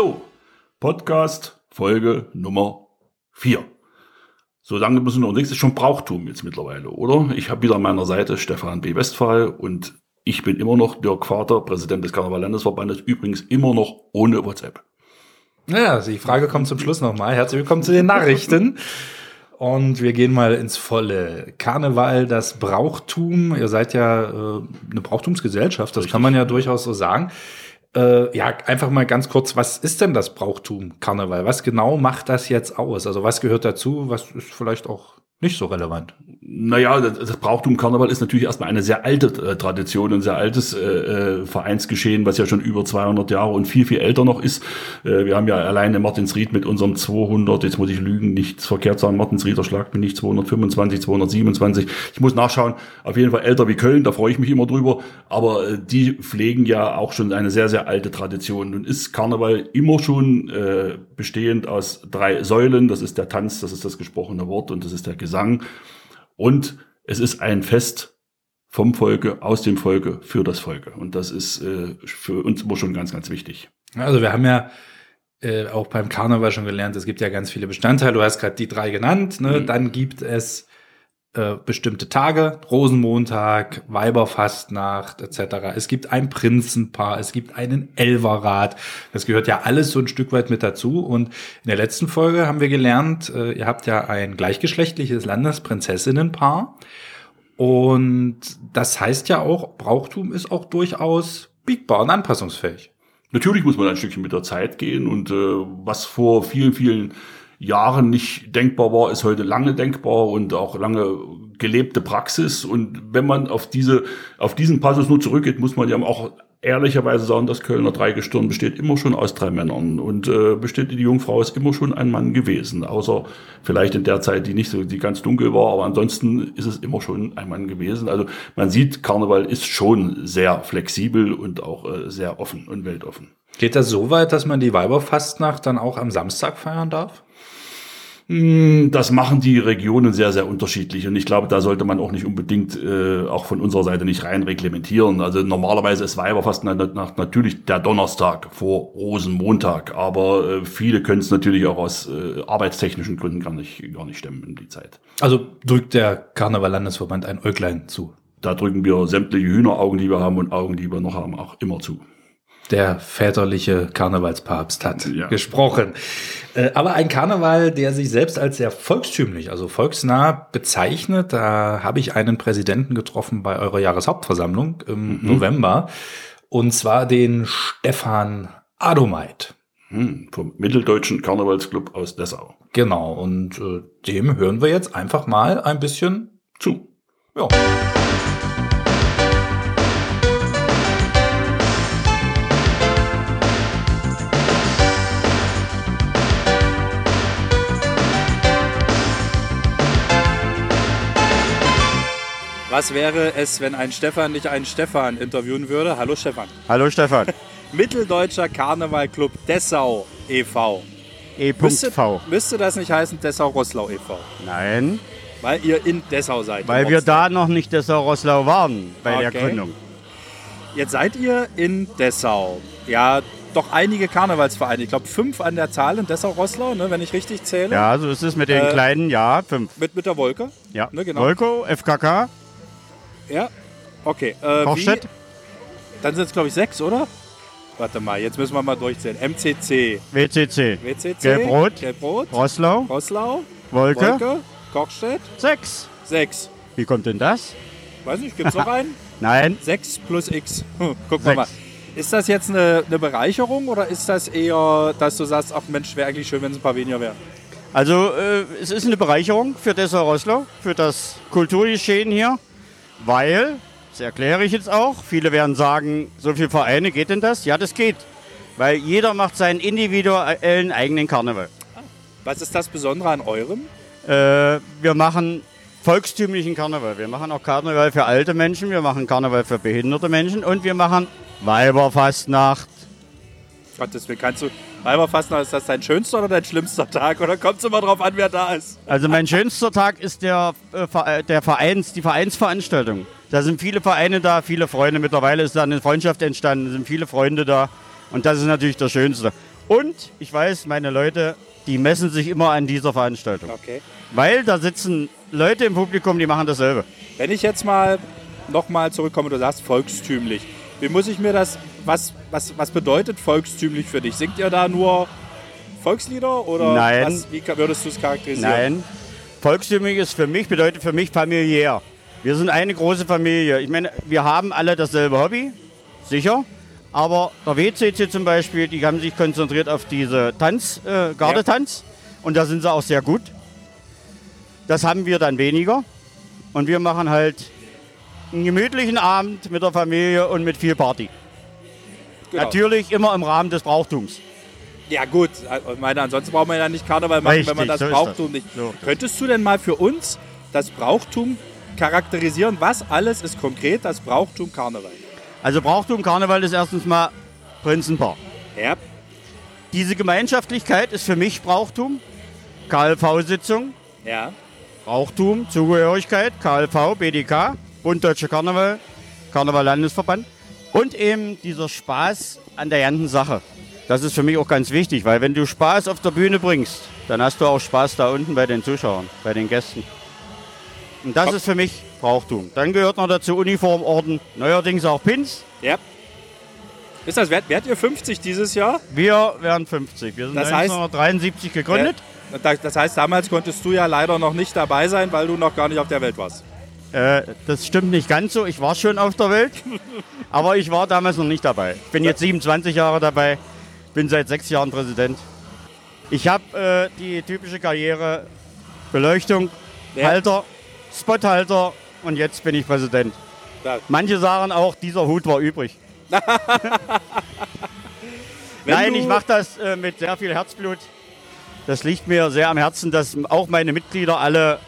Hallo, Podcast Folge Nummer 4. So lange müssen wir noch nichts, ist schon Brauchtum jetzt mittlerweile, oder? Ich habe wieder an meiner Seite Stefan B. Westphal und ich bin immer noch Dirk Vater, Präsident des Karneval-Landesverbandes, übrigens immer noch ohne WhatsApp. Naja, die Frage kommt zum Schluss nochmal. Herzlich willkommen zu den Nachrichten. Und wir gehen mal ins Volle. Karneval, das Brauchtum. Ihr seid ja äh, eine Brauchtumsgesellschaft, das Richtig. kann man ja durchaus so sagen. Äh, ja, einfach mal ganz kurz, was ist denn das Brauchtum Karneval? Was genau macht das jetzt aus? Also was gehört dazu? Was ist vielleicht auch nicht so relevant. Naja, das Brauchtum Karneval ist natürlich erstmal eine sehr alte äh, Tradition, ein sehr altes äh, äh Vereinsgeschehen, was ja schon über 200 Jahre und viel, viel älter noch ist. Äh, wir haben ja alleine Martinsried mit unserem 200, jetzt muss ich lügen, nichts verkehrt sagen, Martinsrieder schlagt mich nicht, 225, 227. Ich muss nachschauen, auf jeden Fall älter wie Köln, da freue ich mich immer drüber. Aber äh, die pflegen ja auch schon eine sehr, sehr alte Tradition. Nun ist Karneval immer schon äh, bestehend aus drei Säulen. Das ist der Tanz, das ist das gesprochene Wort und das ist der Gesang. Gesang. Und es ist ein Fest vom Volke, aus dem Volke, für das Volke. Und das ist äh, für uns immer schon ganz, ganz wichtig. Also wir haben ja äh, auch beim Karneval schon gelernt, es gibt ja ganz viele Bestandteile. Du hast gerade die drei genannt. Ne? Mhm. Dann gibt es äh, bestimmte Tage, Rosenmontag, Weiberfastnacht etc. Es gibt ein Prinzenpaar, es gibt einen Elverrat. Das gehört ja alles so ein Stück weit mit dazu. Und in der letzten Folge haben wir gelernt, äh, ihr habt ja ein gleichgeschlechtliches Landesprinzessinnenpaar. Und das heißt ja auch, Brauchtum ist auch durchaus biegbar und anpassungsfähig. Natürlich muss man ein Stückchen mit der Zeit gehen und äh, was vor vielen, vielen Jahren nicht denkbar war, ist heute lange denkbar und auch lange gelebte Praxis. Und wenn man auf diese, auf diesen Passus nur zurückgeht, muss man ja auch ehrlicherweise sagen, das Kölner Dreigestirn besteht immer schon aus drei Männern und äh, besteht die Jungfrau ist immer schon ein Mann gewesen, außer vielleicht in der Zeit, die nicht so, die ganz dunkel war, aber ansonsten ist es immer schon ein Mann gewesen. Also man sieht, Karneval ist schon sehr flexibel und auch äh, sehr offen und weltoffen. Geht das so weit, dass man die Weiberfastnacht dann auch am Samstag feiern darf? Hm, das machen die Regionen sehr, sehr unterschiedlich. Und ich glaube, da sollte man auch nicht unbedingt äh, auch von unserer Seite nicht rein reglementieren. Also normalerweise ist Weiberfasten natürlich der Donnerstag vor Rosenmontag. Aber äh, viele können es natürlich auch aus äh, arbeitstechnischen Gründen gar nicht, gar nicht stemmen in die Zeit. Also drückt der Karneval-Landesverband ein Äuglein zu? Da drücken wir sämtliche Hühneraugen, die wir haben und Augen, die wir noch haben, auch immer zu der väterliche Karnevalspapst hat ja. gesprochen. Äh, aber ein Karneval, der sich selbst als sehr volkstümlich, also volksnah bezeichnet, da habe ich einen Präsidenten getroffen bei eurer Jahreshauptversammlung im mhm. November. Und zwar den Stefan Adomeit. Hm, vom Mitteldeutschen Karnevalsclub aus Dessau. Genau, und äh, dem hören wir jetzt einfach mal ein bisschen zu. Ja. Was wäre es, wenn ein Stefan nicht einen Stefan interviewen würde? Hallo Stefan. Hallo Stefan. Mitteldeutscher Karnevalclub Dessau e.V. E.V. Müsste, müsste das nicht heißen Dessau-Rosslau e.V.? Nein. Weil ihr in Dessau seid. Weil wir da noch nicht Dessau-Rosslau waren bei okay. der Gründung. Jetzt seid ihr in Dessau. Ja, doch einige Karnevalsvereine. Ich glaube, fünf an der Zahl in Dessau-Rosslau, ne, wenn ich richtig zähle. Ja, so ist es mit den äh, kleinen, ja, fünf. Mit, mit der Wolke? Ja, ne, genau. Wolko, FKK. Ja, okay. Äh, Kochstedt? Dann sind es, glaube ich, sechs, oder? Warte mal, jetzt müssen wir mal durchzählen. MCC. WCC. WCC. Gelbrot. Gelbrot. Roslau. Roslau. Wolke. Wolke. Kochstedt. Sechs. Sechs. Wie kommt denn das? Weiß nicht, gibt es noch einen? Nein. Sechs plus X. Gucken wir mal. Ist das jetzt eine, eine, Bereicherung oder ist das eher, dass du sagst, ach Mensch, wäre eigentlich schön, wenn es ein paar weniger wären? Also äh, es ist eine Bereicherung für Dessau-Rosslau, für das Kulturgeschehen hier. Weil, das erkläre ich jetzt auch, viele werden sagen, so viele Vereine, geht denn das? Ja, das geht. Weil jeder macht seinen individuellen eigenen Karneval. Was ist das Besondere an eurem? Äh, wir machen volkstümlichen Karneval. Wir machen auch Karneval für alte Menschen, wir machen Karneval für behinderte Menschen und wir machen Weiberfastnacht. Gottes Willen, kannst du Weiberfastnacht, ist das dein schönster oder dein schlimmster Tag? Oder kommt es immer drauf an, wer da ist? Also mein schönster Tag ist der, äh, der Vereins, die Vereinsveranstaltung. Da sind viele Vereine da, viele Freunde. Mittlerweile ist da eine Freundschaft entstanden, sind viele Freunde da. Und das ist natürlich der schönste. Und ich weiß, meine Leute, die messen sich immer an dieser Veranstaltung. Okay. Weil da sitzen Leute im Publikum, die machen dasselbe. Wenn ich jetzt mal nochmal zurückkomme, du sagst volkstümlich. Wie muss ich mir das, was, was, was bedeutet volkstümlich für dich? Singt ihr da nur Volkslieder oder Nein. Was, wie würdest du es charakterisieren? Nein. Volkstümlich ist für mich, bedeutet für mich familiär. Wir sind eine große Familie. Ich meine, wir haben alle dasselbe Hobby, sicher. Aber der WCC zum Beispiel, die haben sich konzentriert auf diese Tanz, äh, Gardetanz. Und da sind sie auch sehr gut. Das haben wir dann weniger. Und wir machen halt einen gemütlichen Abend mit der Familie und mit viel Party. Genau. Natürlich immer im Rahmen des Brauchtums. Ja gut, ich meine, ansonsten braucht man ja nicht Karneval machen, wenn man das Richtig, so Brauchtum das. nicht. So. Könntest du denn mal für uns das Brauchtum charakterisieren? Was alles ist konkret das Brauchtum Karneval? Also Brauchtum Karneval ist erstens mal Prinzenpaar. Ja, Diese Gemeinschaftlichkeit ist für mich Brauchtum. KLV-Sitzung, ja. Brauchtum, Zugehörigkeit, KLV, BDK, Bund Deutscher Karneval, Karneval Landesverband und eben dieser Spaß an der ganzen Sache. Das ist für mich auch ganz wichtig, weil wenn du Spaß auf der Bühne bringst, dann hast du auch Spaß da unten bei den Zuschauern, bei den Gästen. Und das ist für mich Brauchtum. Dann gehört noch dazu Uniformorden, neuerdings auch Pins. ja. Ist das, werdet, werdet ihr 50 dieses Jahr? Wir werden 50. Wir sind Das heißt- 1973 gegründet. Ja. Da- Das heißt, damals konntest du ja leider noch nicht dabei sein, weil du noch gar nicht auf der Welt warst. Äh, das stimmt nicht ganz so. Ich war schon auf der Welt, aber ich war damals noch nicht dabei. Ich bin jetzt 27 Jahre dabei, bin seit sechs Jahren Präsident. Ich habe äh, die typische Karriere Beleuchtung, Ja. Halter, Spothalter und jetzt bin ich Präsident. Manche sagen auch, dieser Hut war übrig. Nein, ich mache das äh, mit sehr viel Herzblut. Das liegt mir sehr am Herzen, dass auch meine Mitglieder alle,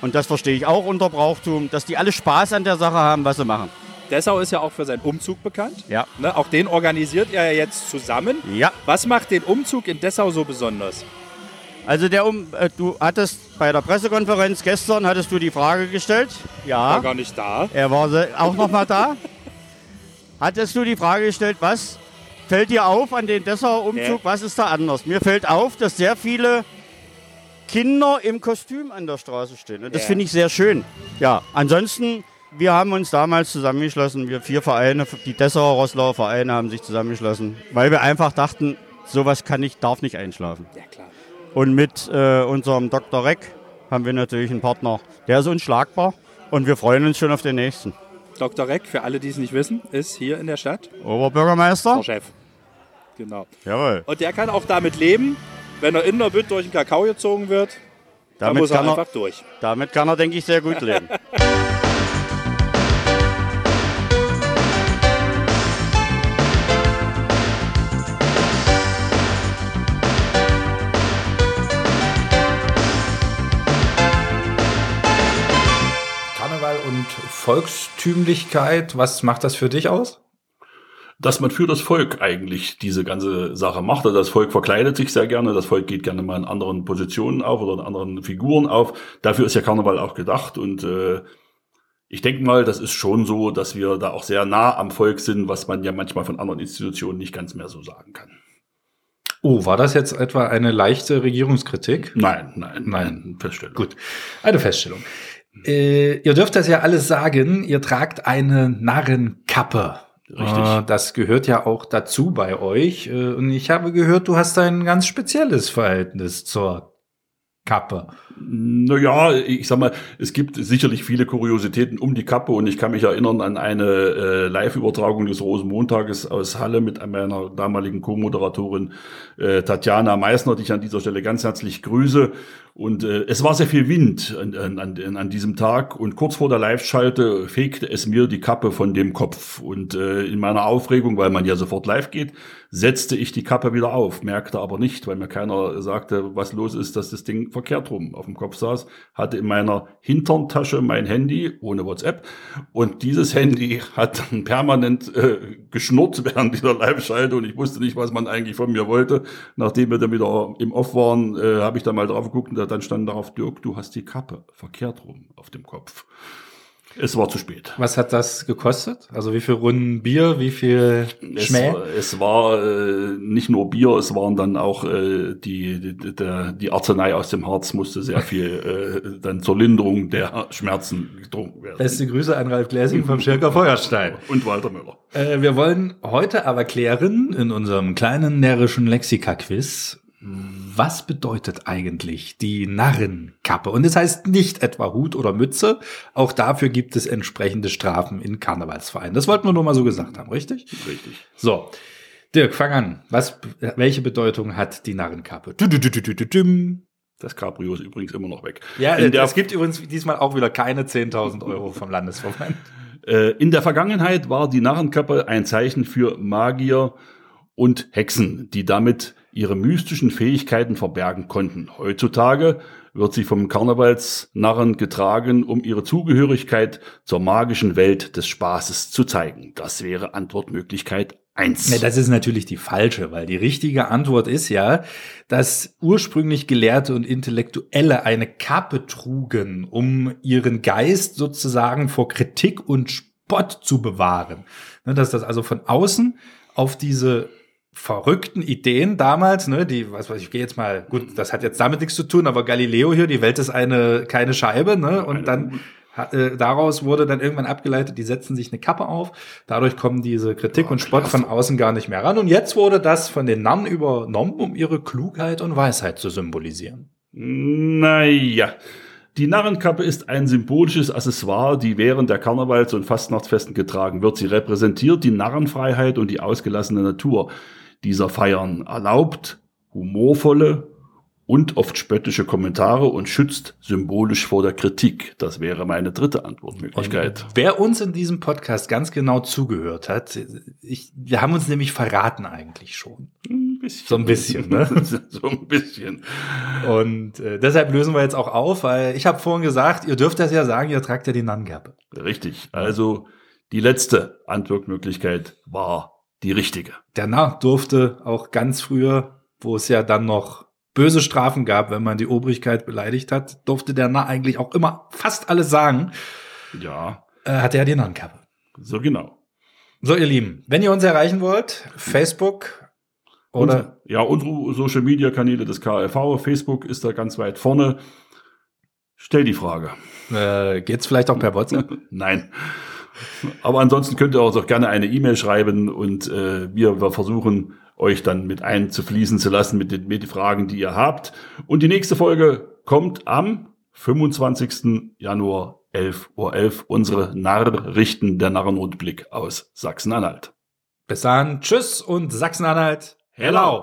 und das verstehe ich auch unter Brauchtum, dass die alle Spaß an der Sache haben, was sie machen. Dessau ist ja auch für seinen Umzug bekannt. Ja. Ne, auch den organisiert ihr ja jetzt zusammen. Ja, Was macht den Umzug in Dessau so besonders? also der um, äh, du hattest bei der Pressekonferenz gestern hattest du die Frage gestellt. War Ja, gar nicht da. er war auch noch mal da. Hattest du die Frage gestellt, was fällt dir auf an dem Dessauer Umzug? Ja. Was ist da anders? Mir fällt auf, dass sehr viele Kinder im Kostüm an der Straße stehen. Und das finde ich sehr schön. Ja, ansonsten, wir haben uns damals zusammengeschlossen. Wir vier Vereine, die Dessauer Roslauer Vereine haben sich zusammengeschlossen, weil wir einfach dachten, sowas kann nicht, darf nicht einschlafen. Ja, klar. Und mit äh, unserem Dr. Reck haben wir natürlich einen Partner, der ist unschlagbar und wir freuen uns schon auf den nächsten. Dr. Reck, für alle, die es nicht wissen, ist hier in der Stadt Oberbürgermeister? der Chef. Genau. Jawohl. Und der kann auch damit leben, wenn er in der Bütt durch den Kakao gezogen wird, dann Damit muss er kann, er, einfach durch. damit kann er, denke ich, sehr gut leben. Karneval und Volkstümlichkeit, was macht das für dich aus? Dass man für das Volk eigentlich diese ganze Sache macht. Also das Volk verkleidet sich sehr gerne, das Volk geht gerne mal in anderen Positionen auf oder in anderen Figuren auf. Dafür ist ja Karneval auch gedacht und äh, ich denke mal, das ist schon so, dass wir da auch sehr nah am Volk sind, was man ja manchmal von anderen Institutionen nicht ganz mehr so sagen kann. Oh, war das jetzt etwa eine leichte Regierungskritik? Nein, nein, Nein. Feststellung. Gut, eine Feststellung. Äh, ihr dürft das ja alles sagen, ihr tragt eine Narrenkappe. Richtig. Äh, das gehört ja auch dazu bei euch. Äh, und ich habe gehört, du hast ein ganz spezielles Verhältnis zur Kappe. Naja, ich sag mal, es gibt sicherlich viele Kuriositäten um die Kappe und ich kann mich erinnern an eine äh, Live-Übertragung des Rosenmontages aus Halle mit meiner damaligen Co-Moderatorin äh, Tatjana Meissner, die ich an dieser Stelle ganz herzlich grüße. Und äh, es war sehr viel Wind an, an, an, diesem Tag und kurz vor der Live-Schalte fegte es mir die Kappe von dem Kopf. Und äh, in meiner Aufregung, weil man ja sofort live geht, setzte ich die Kappe wieder auf, merkte aber nicht, weil mir keiner sagte, was los ist, dass das Ding verkehrt rum auf dem Kopf saß, hatte in meiner Hinterntasche mein Handy ohne WhatsApp und dieses Handy hat dann permanent äh, geschnurrt während dieser Live-Schalte und ich wusste nicht, was man eigentlich von mir wollte. Nachdem wir dann wieder im Off waren, äh, habe ich dann mal drauf geguckt und dann stand darauf, Dirk, du hast die Kappe verkehrt rum auf dem Kopf. Es war zu spät. Was hat das gekostet? Also wie viel Runden Bier, wie viel Schmäh? Es, war, es war äh, nicht nur Bier, es waren dann auch äh, die, die, der, die Arznei aus dem Harz musste sehr viel äh, dann zur Linderung der Schmerzen getrunken werden. Beste Grüße an Ralf Gläsing vom Schirker Feuerstein. Und Walter Müller. Äh, wir wollen heute aber klären in unserem kleinen närrischen Lexika-Quiz, was bedeutet eigentlich die Narrenkappe? Und es das heißt nicht etwa Hut oder Mütze. Auch dafür gibt es entsprechende Strafen in Karnevalsvereinen. Das wollten wir nur mal so gesagt haben, richtig? Richtig. So. Dirk, fang an. Was, welche Bedeutung hat die Narrenkappe? Das Cabrio ist übrigens immer noch weg. Ja, in es gibt übrigens diesmal auch wieder keine 10.000 Euro vom Landesverband. Äh, in der Vergangenheit war die Narrenkappe ein Zeichen für Magier und Hexen, die damit ihre mystischen Fähigkeiten verbergen konnten. Heutzutage wird sie vom Karnevalsnarren getragen, um ihre Zugehörigkeit zur magischen Welt des Spaßes zu zeigen. Das wäre Antwortmöglichkeit eins. Ja, das ist natürlich die falsche, weil die richtige Antwort ist ja, dass ursprünglich Gelehrte und Intellektuelle eine Kappe trugen, um ihren Geist sozusagen vor Kritik und Spott zu bewahren. Ne, dass das also von außen auf diese verrückten Ideen damals, ne, die, was weiß ich, gehe jetzt mal, gut, das hat jetzt damit nichts zu tun, aber Galileo hier, die Welt ist eine, keine Scheibe, ne, und dann, äh, daraus wurde dann irgendwann abgeleitet, die setzen sich eine Kappe auf, dadurch kommen diese Kritik oh, und Spott klasse. von außen gar nicht mehr ran, und jetzt wurde das von den Namen übernommen, um ihre Klugheit und Weisheit zu symbolisieren. Naja. Die Narrenkappe ist ein symbolisches Accessoire, die während der Karnevals- und Fastnachtsfesten getragen wird. Sie repräsentiert die Narrenfreiheit und die ausgelassene Natur dieser Feiern erlaubt humorvolle und oft spöttische Kommentare und schützt symbolisch vor der Kritik. Das wäre meine dritte Antwortmöglichkeit. Und wer uns in diesem Podcast ganz genau zugehört hat, ich, wir haben uns nämlich verraten eigentlich schon. Bisschen. So ein bisschen, ne? so ein bisschen. Und äh, deshalb lösen wir jetzt auch auf, weil ich habe vorhin gesagt, ihr dürft das ja sagen, ihr tragt ja die Nannkappe. Richtig. Also die letzte Antwortmöglichkeit war die richtige. Der Narr durfte auch ganz früher, wo es ja dann noch böse Strafen gab, wenn man die Obrigkeit beleidigt hat, durfte der Narr eigentlich auch immer fast alles sagen. Ja. Äh, hatte er die Narrenkappe. So genau. So, ihr Lieben, wenn ihr uns erreichen wollt, Facebook oder. Und, ja, unsere Social Media Kanäle des KLV, Facebook ist da ganz weit vorne. Stell die Frage. Äh, geht's vielleicht auch per WhatsApp? Nein. Aber ansonsten könnt ihr uns auch gerne eine E-Mail schreiben und äh, wir, wir versuchen euch dann mit einzufließen zu lassen mit den, mit den Fragen, die ihr habt. Und die nächste Folge kommt am 25. Januar 11.11 Uhr 11, unsere Narrrichten der Narrenrundblick aus Sachsen-Anhalt. Bis dann, tschüss und Sachsen-Anhalt! Hello.